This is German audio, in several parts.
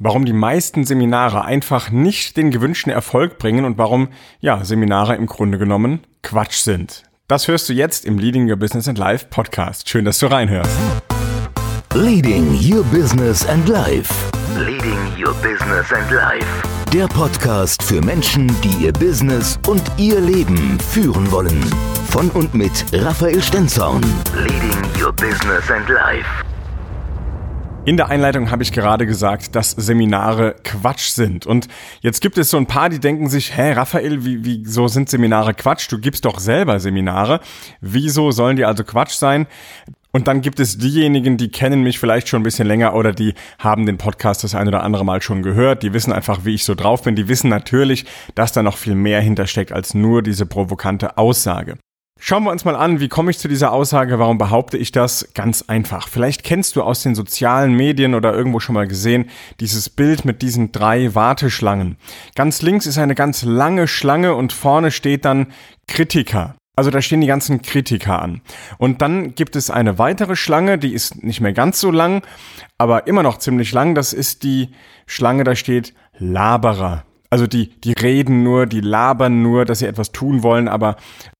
warum die meisten Seminare einfach nicht den gewünschten Erfolg bringen und warum, ja, Seminare im Grunde genommen Quatsch sind. Das hörst du jetzt im Leading Your Business and Life Podcast. Schön, dass du reinhörst. Leading Your Business and Life. Leading Your Business and Life. Der Podcast für Menschen, die ihr Business und ihr Leben führen wollen. Von und mit Raphael Stenzorn. Leading Your Business and Life. In der Einleitung habe ich gerade gesagt, dass Seminare Quatsch sind. Und jetzt gibt es so ein paar, die denken sich, hä, Raphael, wie, wieso sind Seminare Quatsch? Du gibst doch selber Seminare. Wieso sollen die also Quatsch sein? Und dann gibt es diejenigen, die kennen mich vielleicht schon ein bisschen länger oder die haben den Podcast das ein oder andere Mal schon gehört. Die wissen einfach, wie ich so drauf bin. Die wissen natürlich, dass da noch viel mehr hintersteckt als nur diese provokante Aussage. Schauen wir uns mal an, wie komme ich zu dieser Aussage, warum behaupte ich das? Ganz einfach. Vielleicht kennst du aus den sozialen Medien oder irgendwo schon mal gesehen dieses Bild mit diesen drei Warteschlangen. Ganz links ist eine ganz lange Schlange und vorne steht dann Kritiker. Also da stehen die ganzen Kritiker an. Und dann gibt es eine weitere Schlange, die ist nicht mehr ganz so lang, aber immer noch ziemlich lang. Das ist die Schlange, da steht Laberer. Also die, die reden nur, die labern nur, dass sie etwas tun wollen, aber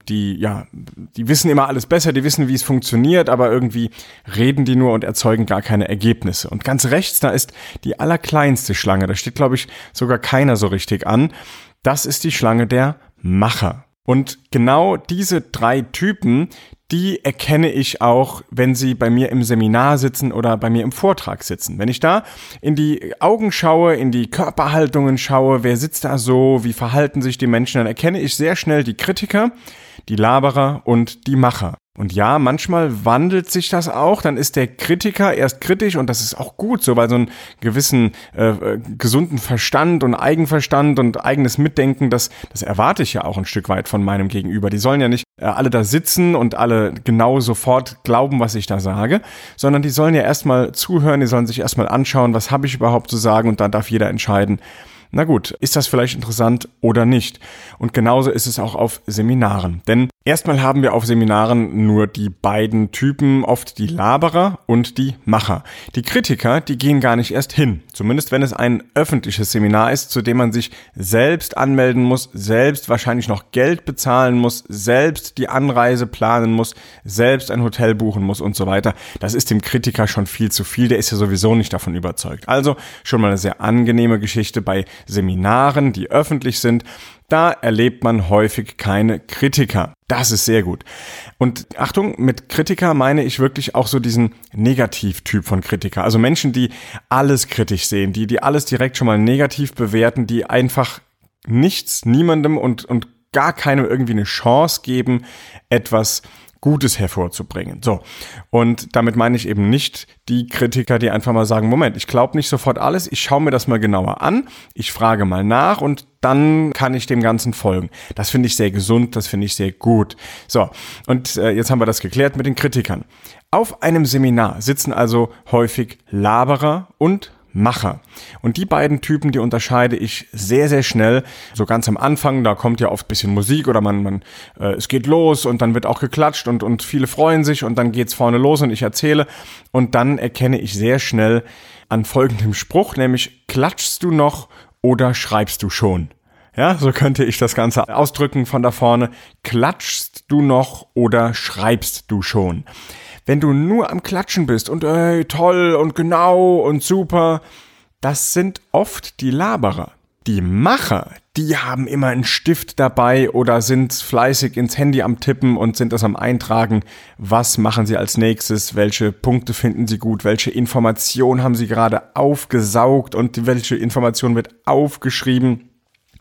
die, ja, die wissen immer alles besser, die wissen, wie es funktioniert, aber irgendwie reden die nur und erzeugen gar keine Ergebnisse. Und ganz rechts, da ist die allerkleinste Schlange, da steht, glaube ich, sogar keiner so richtig an. Das ist die Schlange der Macher. Und genau diese drei Typen, die erkenne ich auch, wenn sie bei mir im Seminar sitzen oder bei mir im Vortrag sitzen. Wenn ich da in die Augen schaue, in die Körperhaltungen schaue, wer sitzt da so, wie verhalten sich die Menschen, dann erkenne ich sehr schnell die Kritiker, die Laberer und die Macher. Und ja, manchmal wandelt sich das auch, dann ist der Kritiker erst kritisch und das ist auch gut so, weil so einen gewissen äh, äh, gesunden Verstand und Eigenverstand und eigenes Mitdenken, das, das erwarte ich ja auch ein Stück weit von meinem Gegenüber. Die sollen ja nicht alle da sitzen und alle genau sofort glauben, was ich da sage, sondern die sollen ja erstmal zuhören, die sollen sich erstmal anschauen, was habe ich überhaupt zu sagen und dann darf jeder entscheiden, na gut, ist das vielleicht interessant oder nicht? Und genauso ist es auch auf Seminaren. Denn erstmal haben wir auf Seminaren nur die beiden Typen, oft die Laberer und die Macher. Die Kritiker, die gehen gar nicht erst hin. Zumindest wenn es ein öffentliches Seminar ist, zu dem man sich selbst anmelden muss, selbst wahrscheinlich noch Geld bezahlen muss, selbst die Anreise planen muss, selbst ein Hotel buchen muss und so weiter. Das ist dem Kritiker schon viel zu viel. Der ist ja sowieso nicht davon überzeugt. Also schon mal eine sehr angenehme Geschichte bei Seminaren, die öffentlich sind, da erlebt man häufig keine Kritiker. Das ist sehr gut. Und Achtung, mit Kritiker meine ich wirklich auch so diesen Negativtyp von Kritiker. Also Menschen, die alles kritisch sehen, die, die alles direkt schon mal negativ bewerten, die einfach nichts, niemandem und, und gar keinem irgendwie eine Chance geben, etwas Gutes hervorzubringen. So. Und damit meine ich eben nicht die Kritiker, die einfach mal sagen, Moment, ich glaube nicht sofort alles, ich schaue mir das mal genauer an, ich frage mal nach und dann kann ich dem Ganzen folgen. Das finde ich sehr gesund, das finde ich sehr gut. So, und äh, jetzt haben wir das geklärt mit den Kritikern. Auf einem Seminar sitzen also häufig Laberer und Macher. Und die beiden Typen, die unterscheide ich sehr, sehr schnell. So ganz am Anfang, da kommt ja oft bisschen Musik oder man, man, äh, es geht los und dann wird auch geklatscht und, und viele freuen sich und dann geht's vorne los und ich erzähle. Und dann erkenne ich sehr schnell an folgendem Spruch, nämlich klatschst du noch oder schreibst du schon? Ja, so könnte ich das Ganze ausdrücken von da vorne. Klatschst du noch oder schreibst du schon? Wenn du nur am Klatschen bist und ey, toll und genau und super, das sind oft die Laberer. Die Macher, die haben immer einen Stift dabei oder sind fleißig ins Handy am Tippen und sind das am Eintragen. Was machen sie als nächstes? Welche Punkte finden sie gut? Welche Information haben sie gerade aufgesaugt und welche Information wird aufgeschrieben?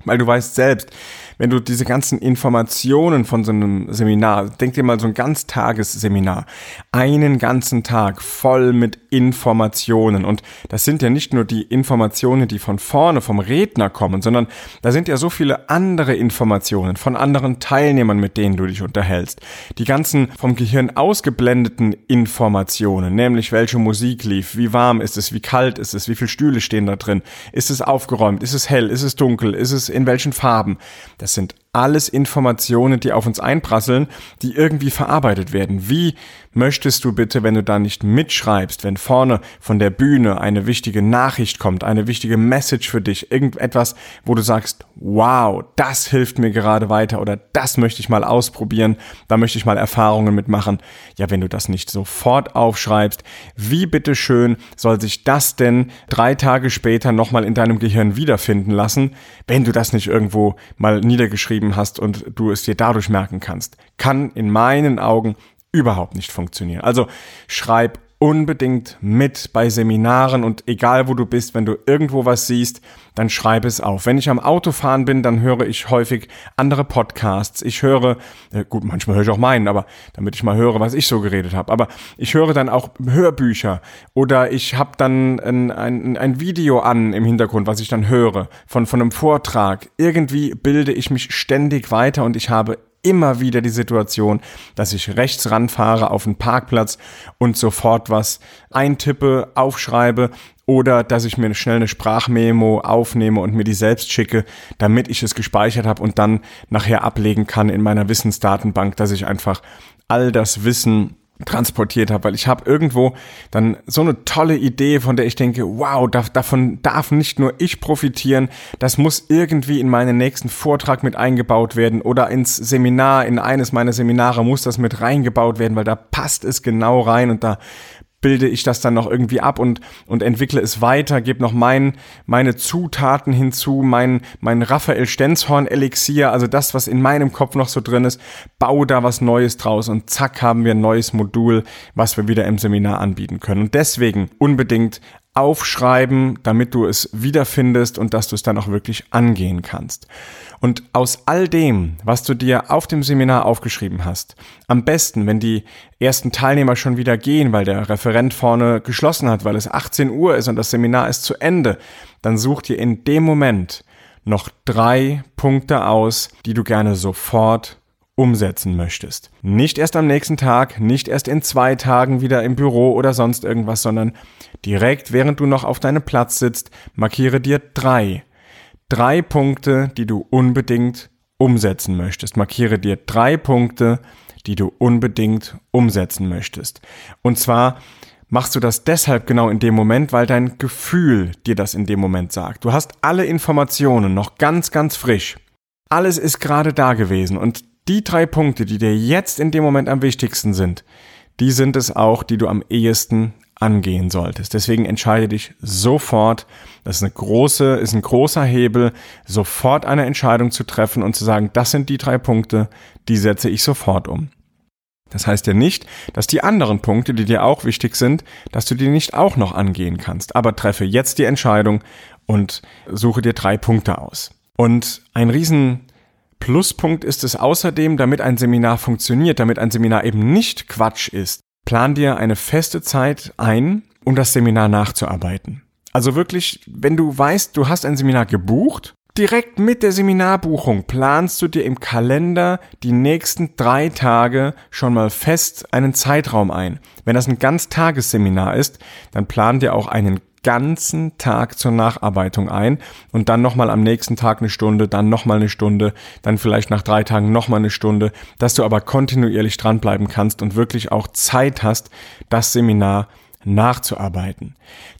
Weil du weißt selbst, wenn du diese ganzen Informationen von so einem Seminar, denk dir mal so ein Ganztagesseminar, einen ganzen Tag voll mit Informationen. Und das sind ja nicht nur die Informationen, die von vorne vom Redner kommen, sondern da sind ja so viele andere Informationen von anderen Teilnehmern, mit denen du dich unterhältst. Die ganzen vom Gehirn ausgeblendeten Informationen, nämlich welche Musik lief, wie warm ist es, wie kalt ist es, wie viele Stühle stehen da drin, ist es aufgeräumt, ist es hell, ist es dunkel, ist es in welchen Farben. Das das sind alles Informationen, die auf uns einprasseln, die irgendwie verarbeitet werden. Wie möchtest du bitte, wenn du da nicht mitschreibst, wenn vorne von der Bühne eine wichtige Nachricht kommt, eine wichtige Message für dich, irgendetwas, wo du sagst, wow, das hilft mir gerade weiter oder das möchte ich mal ausprobieren, da möchte ich mal Erfahrungen mitmachen. Ja, wenn du das nicht sofort aufschreibst, wie bitteschön soll sich das denn drei Tage später nochmal in deinem Gehirn wiederfinden lassen, wenn du das nicht irgendwo mal niedergeschrieben hast und du es dir dadurch merken kannst? Kann in meinen Augen überhaupt nicht funktionieren. Also schreib unbedingt mit bei Seminaren und egal wo du bist, wenn du irgendwo was siehst, dann schreib es auf. Wenn ich am Autofahren bin, dann höre ich häufig andere Podcasts. Ich höre, äh, gut, manchmal höre ich auch meinen, aber damit ich mal höre, was ich so geredet habe. Aber ich höre dann auch Hörbücher oder ich habe dann ein, ein, ein Video an im Hintergrund, was ich dann höre von, von einem Vortrag. Irgendwie bilde ich mich ständig weiter und ich habe immer wieder die Situation, dass ich rechts ranfahre auf den Parkplatz und sofort was eintippe, aufschreibe oder dass ich mir schnell eine Sprachmemo aufnehme und mir die selbst schicke, damit ich es gespeichert habe und dann nachher ablegen kann in meiner Wissensdatenbank, dass ich einfach all das Wissen transportiert habe, weil ich habe irgendwo dann so eine tolle Idee, von der ich denke, wow, da, davon darf nicht nur ich profitieren, das muss irgendwie in meinen nächsten Vortrag mit eingebaut werden oder ins Seminar, in eines meiner Seminare muss das mit reingebaut werden, weil da passt es genau rein und da bilde ich das dann noch irgendwie ab und, und entwickle es weiter, gebe noch mein, meine Zutaten hinzu, mein, mein Raphael Stenzhorn Elixier, also das, was in meinem Kopf noch so drin ist, baue da was Neues draus und zack haben wir ein neues Modul, was wir wieder im Seminar anbieten können. Und deswegen unbedingt aufschreiben, damit du es wiederfindest und dass du es dann auch wirklich angehen kannst. Und aus all dem, was du dir auf dem Seminar aufgeschrieben hast, am besten, wenn die ersten Teilnehmer schon wieder gehen, weil der Referent vorne geschlossen hat, weil es 18 Uhr ist und das Seminar ist zu Ende, dann such dir in dem Moment noch drei Punkte aus, die du gerne sofort umsetzen möchtest. Nicht erst am nächsten Tag, nicht erst in zwei Tagen wieder im Büro oder sonst irgendwas, sondern direkt während du noch auf deinem Platz sitzt, markiere dir drei. Drei Punkte, die du unbedingt umsetzen möchtest. Markiere dir drei Punkte, die du unbedingt umsetzen möchtest. Und zwar machst du das deshalb genau in dem Moment, weil dein Gefühl dir das in dem Moment sagt. Du hast alle Informationen noch ganz, ganz frisch. Alles ist gerade da gewesen und die drei Punkte, die dir jetzt in dem Moment am wichtigsten sind, die sind es auch, die du am ehesten angehen solltest. Deswegen entscheide dich sofort, das ist eine große, ist ein großer Hebel, sofort eine Entscheidung zu treffen und zu sagen, das sind die drei Punkte, die setze ich sofort um. Das heißt ja nicht, dass die anderen Punkte, die dir auch wichtig sind, dass du die nicht auch noch angehen kannst. Aber treffe jetzt die Entscheidung und suche dir drei Punkte aus. Und ein riesen Pluspunkt ist es außerdem, damit ein Seminar funktioniert, damit ein Seminar eben nicht Quatsch ist. Plan dir eine feste Zeit ein, um das Seminar nachzuarbeiten. Also wirklich, wenn du weißt, du hast ein Seminar gebucht, direkt mit der Seminarbuchung planst du dir im Kalender die nächsten drei Tage schon mal fest einen Zeitraum ein. Wenn das ein Ganztagesseminar ist, dann plan dir auch einen ganzen Tag zur Nacharbeitung ein und dann nochmal am nächsten Tag eine Stunde, dann nochmal eine Stunde, dann vielleicht nach drei Tagen nochmal eine Stunde, dass du aber kontinuierlich dranbleiben kannst und wirklich auch Zeit hast, das Seminar nachzuarbeiten.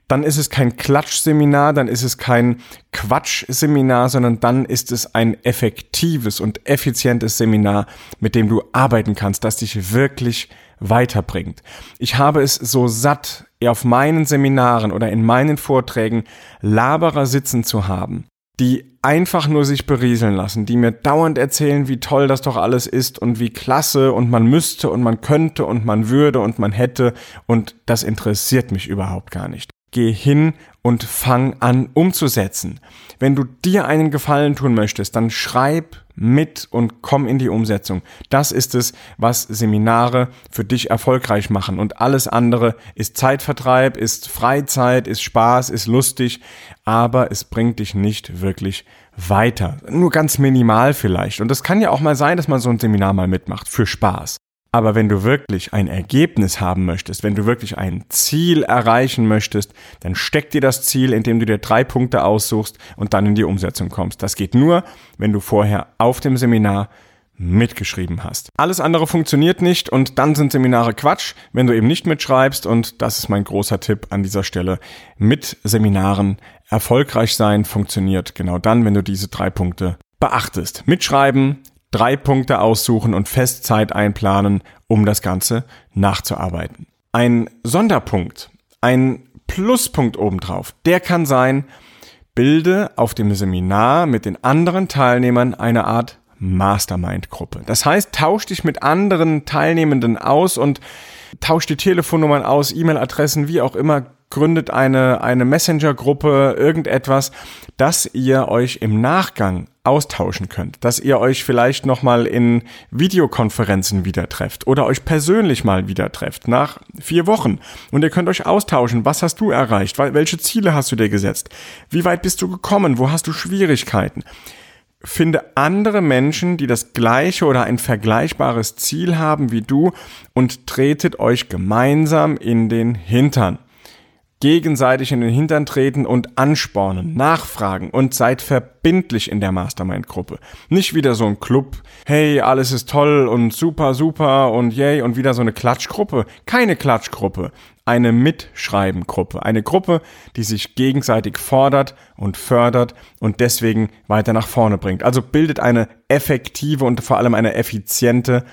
Dann ist es kein Klatschseminar, dann ist es kein Quatschseminar, sondern dann ist es ein effektives und effizientes Seminar, mit dem du arbeiten kannst, das dich wirklich weiterbringt. Ich habe es so satt, auf meinen Seminaren oder in meinen Vorträgen Laberer sitzen zu haben, die einfach nur sich berieseln lassen, die mir dauernd erzählen, wie toll das doch alles ist und wie klasse und man müsste und man könnte und man würde und man hätte und das interessiert mich überhaupt gar nicht. Geh hin und fang an umzusetzen. Wenn du dir einen Gefallen tun möchtest, dann schreib mit und komm in die Umsetzung. Das ist es, was Seminare für dich erfolgreich machen. Und alles andere ist Zeitvertreib, ist Freizeit, ist Spaß, ist lustig, aber es bringt dich nicht wirklich weiter. Nur ganz minimal vielleicht. Und es kann ja auch mal sein, dass man so ein Seminar mal mitmacht für Spaß. Aber wenn du wirklich ein Ergebnis haben möchtest, wenn du wirklich ein Ziel erreichen möchtest, dann steck dir das Ziel, indem du dir drei Punkte aussuchst und dann in die Umsetzung kommst. Das geht nur, wenn du vorher auf dem Seminar mitgeschrieben hast. Alles andere funktioniert nicht und dann sind Seminare Quatsch, wenn du eben nicht mitschreibst und das ist mein großer Tipp an dieser Stelle. Mit Seminaren erfolgreich sein funktioniert genau dann, wenn du diese drei Punkte beachtest. Mitschreiben, drei Punkte aussuchen und Festzeit einplanen, um das Ganze nachzuarbeiten. Ein Sonderpunkt, ein Pluspunkt obendrauf, der kann sein, bilde auf dem Seminar mit den anderen Teilnehmern eine Art Mastermind-Gruppe. Das heißt, tausch dich mit anderen Teilnehmenden aus und tausch die Telefonnummern aus, E-Mail-Adressen, wie auch immer, gründet eine, eine Messenger-Gruppe, irgendetwas, dass ihr euch im Nachgang austauschen könnt, dass ihr euch vielleicht nochmal in Videokonferenzen wieder trefft oder euch persönlich mal wieder trefft nach vier Wochen. Und ihr könnt euch austauschen, was hast du erreicht, welche Ziele hast du dir gesetzt, wie weit bist du gekommen, wo hast du Schwierigkeiten. Finde andere Menschen, die das gleiche oder ein vergleichbares Ziel haben wie du und tretet euch gemeinsam in den Hintern gegenseitig in den Hintern treten und anspornen, nachfragen und seid verbindlich in der Mastermind-Gruppe. Nicht wieder so ein Club, hey, alles ist toll und super, super und yay und wieder so eine Klatschgruppe. Keine Klatschgruppe, eine Mitschreibengruppe. Eine Gruppe, die sich gegenseitig fordert und fördert und deswegen weiter nach vorne bringt. Also bildet eine effektive und vor allem eine effiziente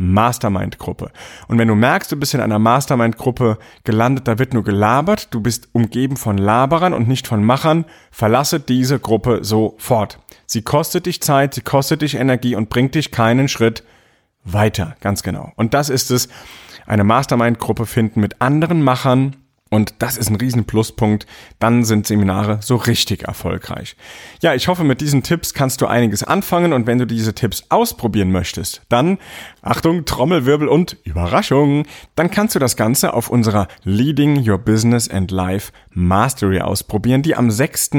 Mastermind-Gruppe. Und wenn du merkst, du bist in einer Mastermind-Gruppe gelandet, da wird nur gelabert, du bist umgeben von Laberern und nicht von Machern, verlasse diese Gruppe sofort. Sie kostet dich Zeit, sie kostet dich Energie und bringt dich keinen Schritt weiter, ganz genau. Und das ist es, eine Mastermind-Gruppe finden mit anderen Machern, und das ist ein riesen Pluspunkt. Dann sind Seminare so richtig erfolgreich. Ja, ich hoffe, mit diesen Tipps kannst du einiges anfangen. Und wenn du diese Tipps ausprobieren möchtest, dann, Achtung, Trommelwirbel und Überraschung, dann kannst du das Ganze auf unserer Leading Your Business and Life Mastery ausprobieren, die am 6.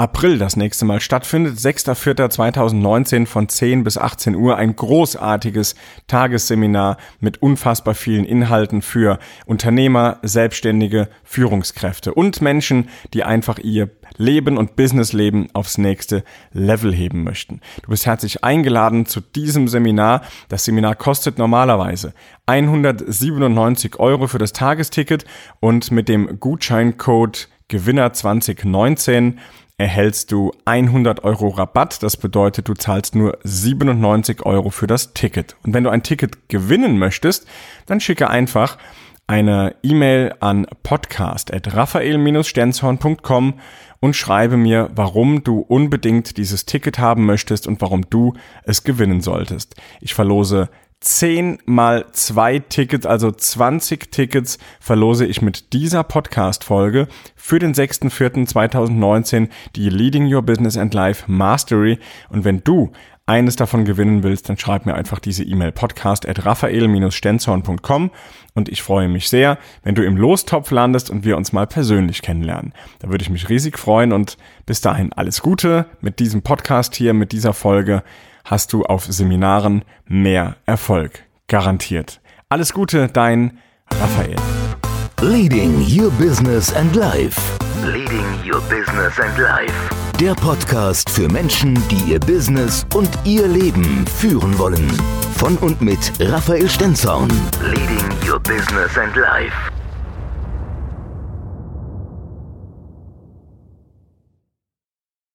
April das nächste Mal stattfindet. 6.4.2019 von 10 bis 18 Uhr. Ein großartiges Tagesseminar mit unfassbar vielen Inhalten für Unternehmer, Selbstständige, Führungskräfte und Menschen, die einfach ihr Leben und Businessleben aufs nächste Level heben möchten. Du bist herzlich eingeladen zu diesem Seminar. Das Seminar kostet normalerweise 197 Euro für das Tagesticket und mit dem Gutscheincode Gewinner 2019 erhältst du 100 Euro Rabatt. Das bedeutet, du zahlst nur 97 Euro für das Ticket. Und wenn du ein Ticket gewinnen möchtest, dann schicke einfach eine E-Mail an podcast.raphael-stenzhorn.com und schreibe mir, warum du unbedingt dieses Ticket haben möchtest und warum du es gewinnen solltest. Ich verlose 10 mal 2 Tickets, also 20 Tickets verlose ich mit dieser Podcast-Folge für den 6.4.2019 die Leading Your Business and Life Mastery. Und wenn du eines davon gewinnen willst, dann schreib mir einfach diese E-Mail podcast at raphael-stenzhorn.com und ich freue mich sehr, wenn du im Lostopf landest und wir uns mal persönlich kennenlernen. Da würde ich mich riesig freuen und bis dahin alles Gute mit diesem Podcast hier, mit dieser Folge hast du auf Seminaren mehr Erfolg. Garantiert. Alles Gute, dein Raphael. Leading Your Business and Life. Leading Your Business and Life. Der Podcast für Menschen, die ihr Business und ihr Leben führen wollen. Von und mit Raphael Stenzorn. Leading Your Business and Life.